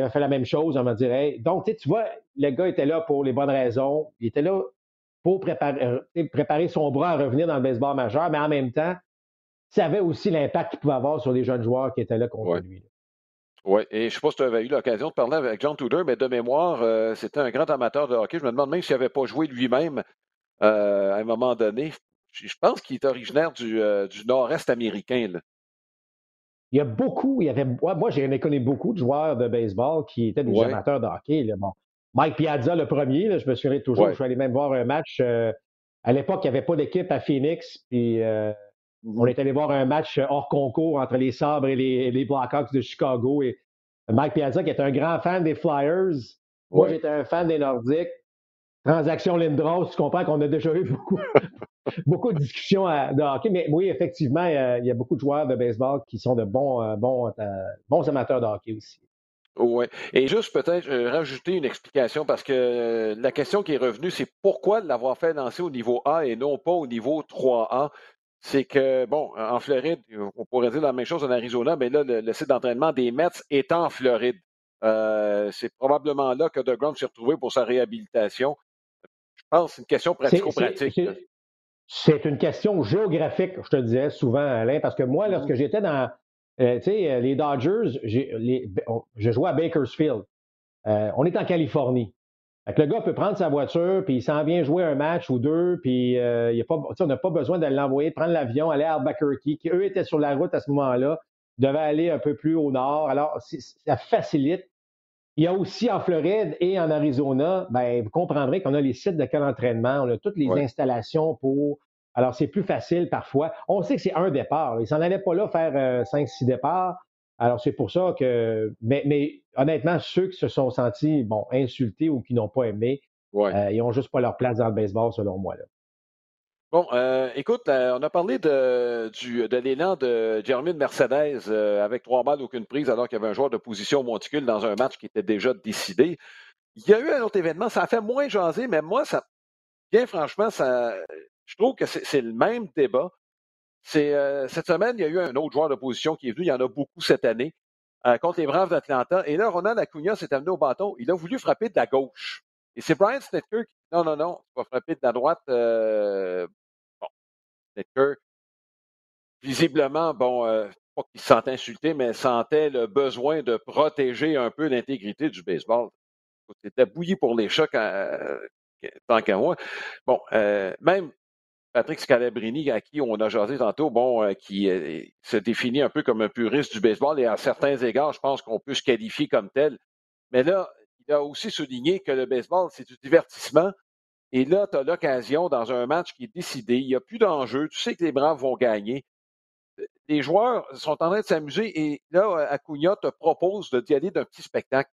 avait fait la même chose, on va dire. Donc, tu vois, le gars était là pour les bonnes raisons. Il était là pour préparer, euh, préparer son bras à revenir dans le baseball majeur, mais en même temps, ça avait aussi l'impact qu'il pouvait avoir sur les jeunes joueurs qui étaient là contre lui. Oui, et je ne sais pas si tu avais eu l'occasion de parler avec John Tudor, mais de mémoire, euh, c'était un grand amateur de hockey. Je me demande même s'il n'avait pas joué lui-même euh, à un moment donné. Je pense qu'il est originaire du, nord-est américain. Il y a beaucoup, il y avait, moi, j'ai connu beaucoup de joueurs de baseball qui étaient des amateurs de hockey. Bon, Mike Piazza, le premier, je me souviens toujours, je suis allé même voir un match. Euh, à l'époque, il n'y avait pas d'équipe à Phoenix, puis euh, on est allé voir un match hors concours entre les Sabres et les, Blackhawks de Chicago. Et Mike Piazza, qui est un grand fan des Flyers, moi, j'étais un fan des Nordiques. Transaction Lindros, tu comprends qu'on a déjà eu beaucoup, [LAUGHS] beaucoup de discussions de hockey. Mais oui, effectivement, il y, a, beaucoup de joueurs de baseball qui sont de bons, euh, bons, bons amateurs de hockey aussi. Oui. Et juste peut-être euh, rajouter une explication parce que euh, la question qui est revenue, c'est pourquoi l'avoir fait lancer au niveau A et non pas au niveau 3A. C'est que, bon, en Floride, on pourrait dire la même chose en Arizona, mais là, le, site d'entraînement des Mets est en Floride. Euh, c'est probablement là que DeGrom s'est retrouvé pour sa réhabilitation. Je pense que c'est une question pratico-pratique. C'est une question géographique, je te disais souvent, Alain, parce que moi, lorsque mm-hmm. j'étais dans, euh, tu sais, euh, les Dodgers, je jouais à Bakersfield. Euh, on est en Californie. Le gars peut prendre sa voiture, puis il s'en vient jouer un match ou deux, puis il a pas, on n'a pas besoin de l'envoyer, prendre l'avion, aller à Albuquerque, qui eux étaient sur la route à ce moment-là, devaient aller un peu plus au nord. Alors, ça facilite. Il y a aussi en Floride et en Arizona, ben, vous comprendrez qu'on a les sites de quel entraînement, on a toutes les installations pour alors, c'est plus facile parfois. On sait que c'est un départ. Ils s'en allaient pas là faire euh, cinq, six départs. Alors, c'est pour ça que. Mais, honnêtement, ceux qui se sont sentis bon, insultés ou qui n'ont pas aimé, euh, ils n'ont juste pas leur place dans le baseball, selon moi. Là. Bon, euh, écoute, on a parlé de, du, de l'élan de Jeremy Mercedes avec trois balles, aucune prise, alors qu'il y avait un joueur de position monticule dans un match qui était déjà décidé. Il y a eu un autre événement, ça a fait moins jaser, mais moi, ça, bien franchement, ça, je trouve que c'est le même débat. C'est euh, cette semaine, il y a eu un autre joueur d'opposition qui est venu. Il y en a beaucoup cette année euh, contre les Braves d'Atlanta. Et là, Ronald Acuna s'est amené au bâton. Il a voulu frapper de la gauche. Et c'est Brian Snitker qui non, non, non, tu vas frapper de la droite. Euh, bon, Snitker, visiblement, bon, euh, pas qu'il se sentait insulté, mais sentait le besoin de protéger un peu l'intégrité du baseball. C'était bouilli pour les chocs euh, tant qu'à moi. Bon, euh, même Patrick Scalabrini, à qui on a jasé tantôt, bon, euh, qui se définit un peu comme un puriste du baseball et à certains égards, je pense qu'on peut se qualifier comme tel. Mais là, il a aussi souligné que le baseball, c'est du divertissement. Et là, tu as l'occasion, dans un match qui est décidé, il n'y a plus d'enjeu, tu sais que les Braves vont gagner. Les joueurs sont en train de s'amuser et là, Acuna te propose d'y aller d'un petit spectacle.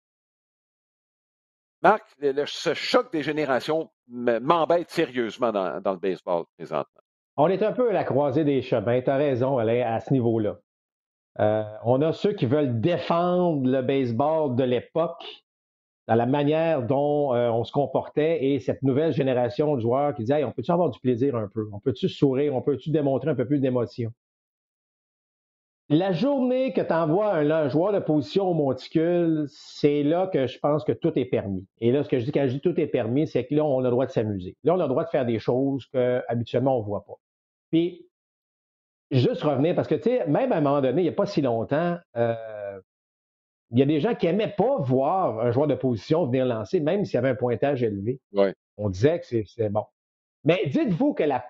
Marc, ce choc des générations m'embête sérieusement dans, le baseball présentement. On est un peu à la croisée des chemins. Tu as raison, à ce niveau-là. Euh, on a ceux qui veulent défendre le baseball de l'époque, dans la manière dont euh, on se comportait, et cette nouvelle génération de joueurs qui disent on peut-tu avoir du plaisir un peu? On peut-tu sourire? On peut-tu démontrer un peu plus d'émotion? La journée que tu envoies un, joueur de position au monticule, c'est là que je pense que tout est permis. Et là, ce que je dis quand je dis tout est permis, c'est que là, on a le droit de s'amuser. Là, on a le droit de faire des choses qu'habituellement, on ne voit pas. Puis, juste revenir, parce que, tu sais, même à un moment donné, il n'y a pas si longtemps, euh, il y a des gens qui n'aimaient pas voir un joueur de position venir lancer, même s'il y avait un pointage élevé. On disait que c'est bon. Mais dites-vous que la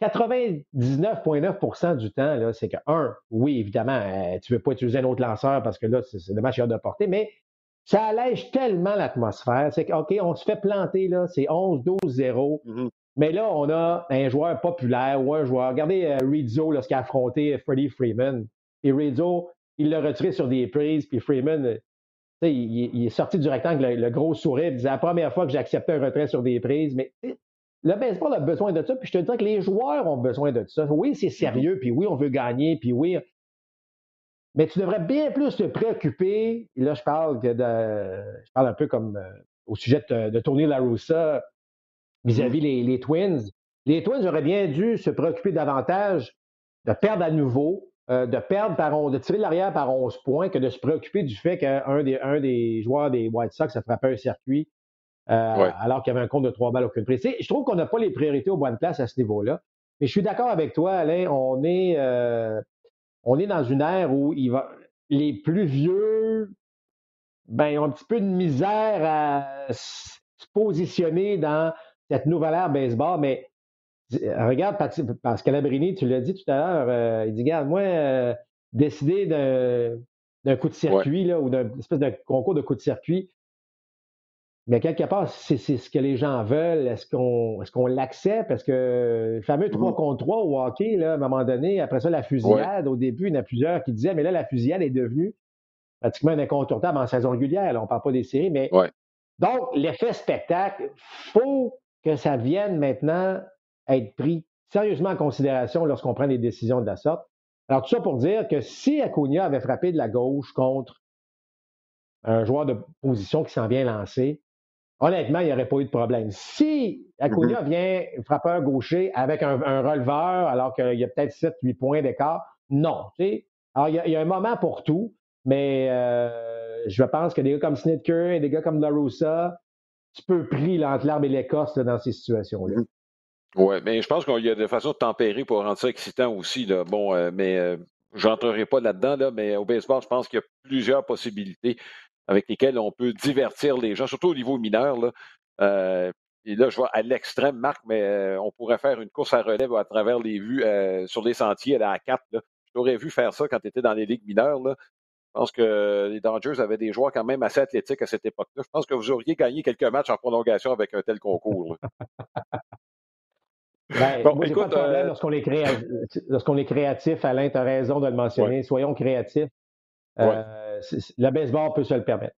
99,9% du temps, c'est que, un, oui, évidemment, euh, tu ne veux pas utiliser un autre lanceur parce que là, c'est dommage qu'il y a de portée, mais ça allège tellement l'atmosphère. C'est que, OK, on se fait planter, là, c'est 11, 12, 0. Mais là, on a un joueur populaire ou un joueur. Regardez euh, Rizzo lorsqu'il a affronté Freddie Freeman. Et Rizzo, il l'a retiré sur des prises, puis Freeman, euh, il, il, est sorti du rectangle, le, le gros sourire, il disait la première fois que j'ai accepté un retrait sur des prises, mais le baseball a besoin de ça, puis je te dis que les joueurs ont besoin de ça. Oui, c'est sérieux, puis oui, on veut gagner, puis oui. Mais tu devrais bien plus te préoccuper. Et là, je parle de, je parle un peu comme euh, au sujet de, de Tony LaRussa vis-à-vis les, les, Twins. Les Twins auraient bien dû se préoccuper davantage de perdre à nouveau, euh, de perdre par de tirer l'arrière par 11 points, que de se préoccuper du fait qu'un des, un des joueurs des White Sox a frappé un circuit euh, alors qu'il y avait un compte de trois balles aucune prise. Je trouve qu'on n'a pas les priorités aux bonnes places à ce niveau-là. Mais je suis d'accord avec toi, Alain, on est, euh, on est dans une ère où il va, les plus vieux ben, ont un petit peu de misère à se positionner dans cette nouvelle ère baseball, mais regarde, Pascal Abrini, tu l'as dit tout à l'heure, euh, il dit, regarde, moi, décider d'un coup de circuit là, ou d'un espèce de concours de coup de circuit, mais quelque part, c'est ce que les gens veulent. Est-ce qu'on est qu'on l'accepte? Est-ce que le fameux 3 mmh contre 3 au hockey, là, à un moment donné, après ça, la fusillade, au début, il y en a plusieurs qui disaient, mais là, la fusillade est devenue pratiquement un incontournable en saison régulière. on ne parle pas des séries, mais donc, l'effet spectacle, faut que ça vienne maintenant être pris sérieusement en considération lorsqu'on prend des décisions de la sorte. Alors, tout ça pour dire que si Acuna avait frappé de la gauche contre un joueur de position qui s'en vient lancer, honnêtement, il n'y aurait pas eu de problème. Si Acuna mm-hmm. vient frappeur gaucher avec un, releveur, alors qu'il y a peut-être 7-8 points d'écart, non. Alors, il y, a, un moment pour tout, mais euh, je pense que des gars comme Snitker et des gars comme LaRussa, tu peux pris entre l'arbre et l'écorce dans ces situations-là. Mm-hmm. Oui, mais je pense qu'il y a des façons de tempérer pour rendre ça excitant aussi. Là. Bon, euh, mais euh, je n'entrerai pas là-dedans, là, mais au baseball, je pense qu'il y a plusieurs possibilités avec lesquels on peut divertir les gens, surtout au niveau mineur. Là. Euh, et là, je vois à l'extrême, Marc, mais euh, on pourrait faire une course à relève à travers les vues euh, sur les sentiers à la 4. Là. Je t'aurais vu faire ça quand tu étais dans les ligues mineures. Là. Je pense que les Dodgers avaient des joueurs quand même assez athlétiques à cette époque-là. Je pense que vous auriez gagné quelques matchs en prolongation avec un tel concours. [LAUGHS] Ben, bon, écoute, lorsqu'on est, créatif. Alain, tu as raison de le mentionner. Soyons créatifs. Le baseball peut se le permettre.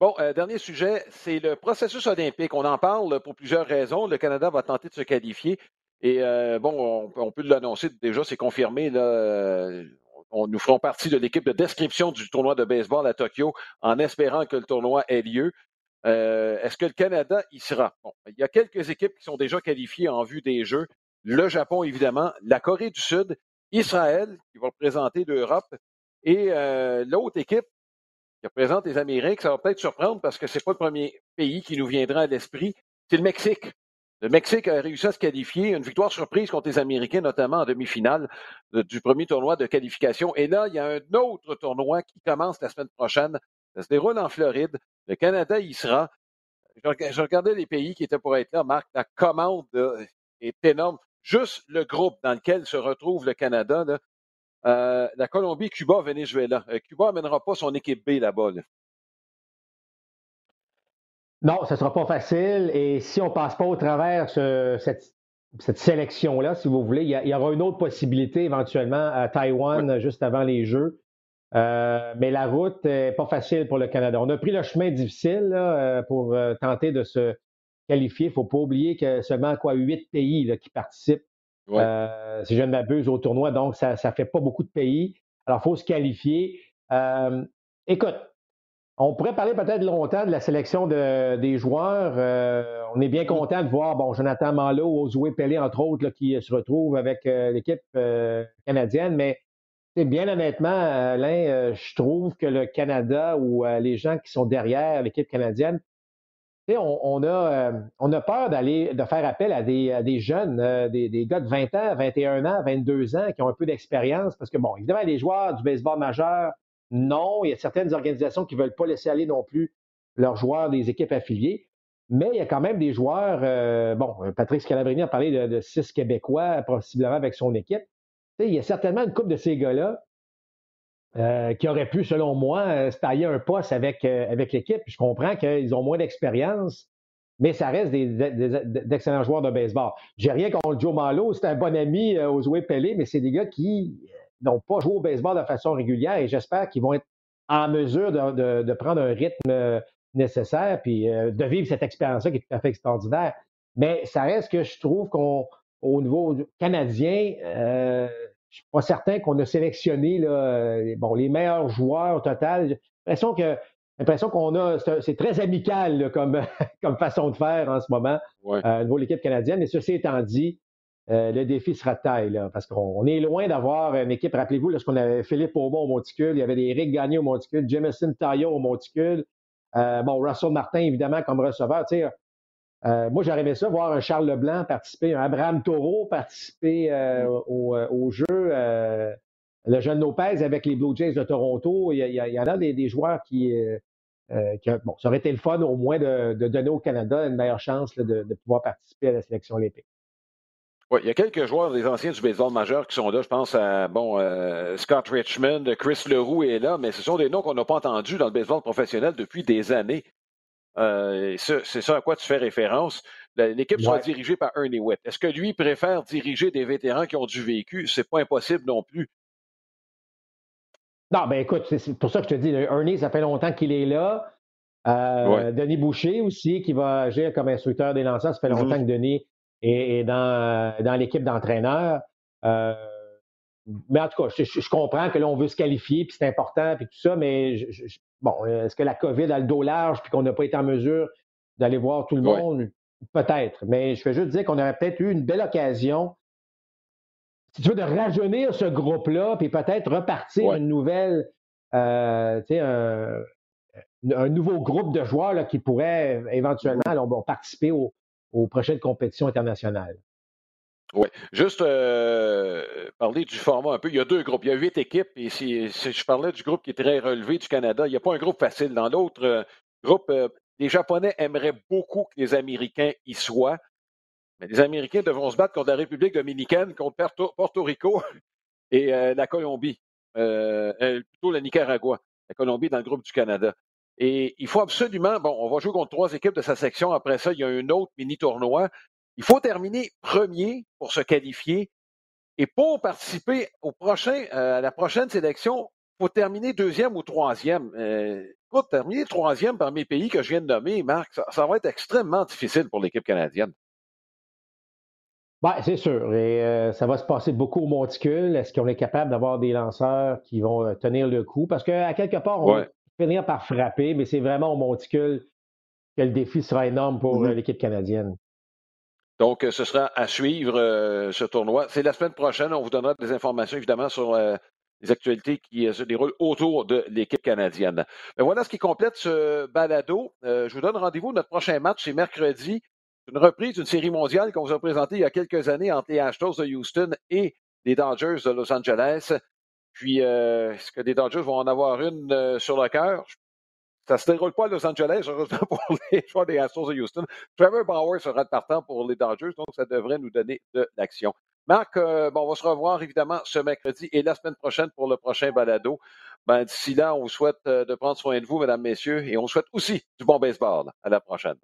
Bon, euh, dernier sujet, c'est le processus olympique. On en parle pour plusieurs raisons. Le Canada va tenter de se qualifier. Et euh, bon, on, peut l'annoncer déjà, c'est confirmé. On, nous ferons partie de l'équipe de description du tournoi de baseball à Tokyo en espérant que le tournoi ait lieu. Est-ce que le Canada y sera? Bon, il y a quelques équipes qui sont déjà qualifiées en vue des Jeux. Le Japon, évidemment, la Corée du Sud, Israël, qui va représenter l'Europe, et euh, l'autre équipe, qui représente les Amériques, ça va peut-être surprendre parce que c'est pas le premier pays qui nous viendra à l'esprit. C'est le Mexique. Le Mexique a réussi à se qualifier, une victoire surprise contre les Américains, notamment en demi-finale euh, du premier tournoi de qualification. Et là, il y a un autre tournoi qui commence la semaine prochaine. Ça se déroule en Floride. Le Canada y sera. Je regardais les pays qui étaient pour être là. Marc, la commande est énorme. Juste le groupe dans lequel se retrouve le Canada, euh, la Colombie, Cuba, Venezuela. Euh, Cuba n'amènera pas son équipe B là-bas. Non, ce ne sera pas facile. Et si on ne passe pas au travers cette, sélection-là, si vous voulez, il y, aura une autre possibilité éventuellement à Taïwan juste avant les Jeux. Euh, mais la route n'est pas facile pour le Canada. On a pris le chemin difficile euh, pour tenter de se qualifier. Il ne faut pas oublier que seulement quoi huit pays qui participent, si je ne m'abuse, au tournoi. Donc, ça ne fait pas beaucoup de pays. Alors, il faut se qualifier. écoute, on pourrait parler peut-être longtemps de la sélection des joueurs. Euh, on est bien content de voir bon, Jonathan Malo, Ozoué Pelé, entre autres, qui se retrouvent avec euh, l'équipe euh, canadienne. Mais bien honnêtement, Alain, je trouve que le Canada ou les gens qui sont derrière l'équipe canadienne, on, a, on a peur d'aller de faire appel à des, jeunes, des, des, gars de 20 ans, 21 ans, 22 ans qui ont un peu d'expérience. Parce que, bon, évidemment, les joueurs du baseball majeur, non, il y a certaines organisations qui ne veulent pas laisser aller non plus leurs joueurs des équipes affiliées. Mais il y a quand même des joueurs, euh, bon, Patrick Scalabrini a parlé de, six Québécois, possiblement avec son équipe. il y a certainement une couple de ces gars-là euh, qui auraient pu, selon moi, euh, se tailler un poste avec, avec l'équipe. Je comprends qu'ils ont moins d'expérience, mais ça reste d'excellents joueurs de baseball. J'ai rien contre Joe Malo, c'est un bon ami aux Jouets Pelé, mais c'est des gars qui n'ont pas joué au baseball de façon régulière et j'espère qu'ils vont être en mesure de, prendre un rythme nécessaire puis euh, de vivre cette expérience-là qui est tout à fait extraordinaire. Mais ça reste que je trouve qu'au niveau canadien, euh, je suis pas certain qu'on a sélectionné là, bon, les meilleurs joueurs au total. J'ai l'impression que l'impression qu'on a, c'est très amical comme, [LAUGHS] comme façon de faire en ce moment euh, au niveau de l'équipe canadienne. Mais ceci étant dit, euh, le défi sera de taille, parce qu'on est loin d'avoir une équipe. Rappelez-vous, lorsqu'on avait Philippe Aubon au monticule, il y avait des Eric Gagné au monticule, Jameson Taillot au monticule, euh, bon, Russell Martin, évidemment, comme receveur. Euh, moi, j'aurais aimé ça, voir un Charles Leblanc participer, un Abraham Taureau participer au, jeu. le jeune Lopez avec les Blue Jays de Toronto. Il y, en a des, joueurs qui, Bon, ça aurait été le fun au moins de, donner au Canada une meilleure chance de, pouvoir participer à la sélection olympique. Oui, il y a quelques joueurs des anciens du baseball majeur qui sont là. Je pense à bon euh, Scott Richmond, Chris Leroux est là, mais ce sont des noms qu'on n'a pas entendus dans le baseball professionnel depuis des années. Euh, c'est ça à quoi tu fais référence. L'équipe sera dirigée par Ernie Witt. Est-ce que lui préfère diriger des vétérans qui ont du vécu? C'est pas impossible non plus. Non, ben écoute, c'est pour ça que je te dis, Ernie, ça fait longtemps qu'il est là. Euh, Denis Boucher aussi, qui va agir comme instructeur des lanceurs. Ça fait mm-hmm. longtemps que Denis et, dans, dans l'équipe d'entraîneurs. Euh, mais en tout cas, je, comprends que là, on veut se qualifier, puis c'est important, puis tout ça, mais bon, est-ce que la COVID a le dos large, puis qu'on n'a pas été en mesure d'aller voir tout le monde? Peut-être. Mais je veux juste dire qu'on aurait peut-être eu une belle occasion, si tu veux, de rajeunir ce groupe-là, puis peut-être repartir une nouvelle, euh, tu sais, un, un, nouveau groupe de joueurs là, qui pourraient éventuellement là, participer au, aux prochaines compétitions internationales. Oui. Juste euh, parler du format un peu. Il y a deux groupes. Il y a huit équipes. Et si, je parlais du groupe qui est très relevé du Canada, il n'y a pas un groupe facile. Dans l'autre euh, groupe, euh, les Japonais aimeraient beaucoup que les Américains y soient. Mais les Américains devront se battre contre la République dominicaine, contre Porto, Rico [LAUGHS] et la Colombie. plutôt la Nicaragua. La Colombie dans le groupe du Canada. Et il faut absolument, bon, on va jouer contre trois équipes de sa section. Après ça, il y a un autre mini-tournoi. Il faut terminer premier pour se qualifier. Et pour participer au prochain, euh, à la prochaine sélection, il faut terminer deuxième ou troisième. Euh, écoute, terminer troisième parmi les pays que je viens de nommer, Marc, ça, va être extrêmement difficile pour l'équipe canadienne. Ben, c'est sûr. Et euh, ça va se passer beaucoup au monticule. Est-ce qu'on est capable d'avoir des lanceurs qui vont euh, tenir le coup? Parce qu'à quelque part, on, finir par frapper, mais c'est vraiment au monticule que le défi sera énorme pour mm-hmm. l'équipe canadienne. Donc, euh, ce sera à suivre euh, ce tournoi. C'est la semaine prochaine. On vous donnera des informations, évidemment, sur les actualités qui se déroulent autour de l'équipe canadienne. Mais voilà ce qui complète ce balado. je vous donne rendez-vous. Notre prochain match, c'est mercredi. Une reprise d'une série mondiale qu'on vous a présentée il y a quelques années entre les Astros de Houston et les Dodgers de Los Angeles. Puis, est-ce que les Dodgers vont en avoir une sur le cœur? Ça ne se déroule pas à Los Angeles, heureusement [LAUGHS] pour les joueurs des Astros de Houston. Trevor Bauer sera de partant pour les Dodgers, donc ça devrait nous donner de l'action. Marc, euh, bon, on va se revoir évidemment ce mercredi et la semaine prochaine pour le prochain balado. Ben, D'ici là, on vous souhaite euh, de prendre soin de vous, mesdames, messieurs, et on vous souhaite aussi du bon baseball. À la prochaine.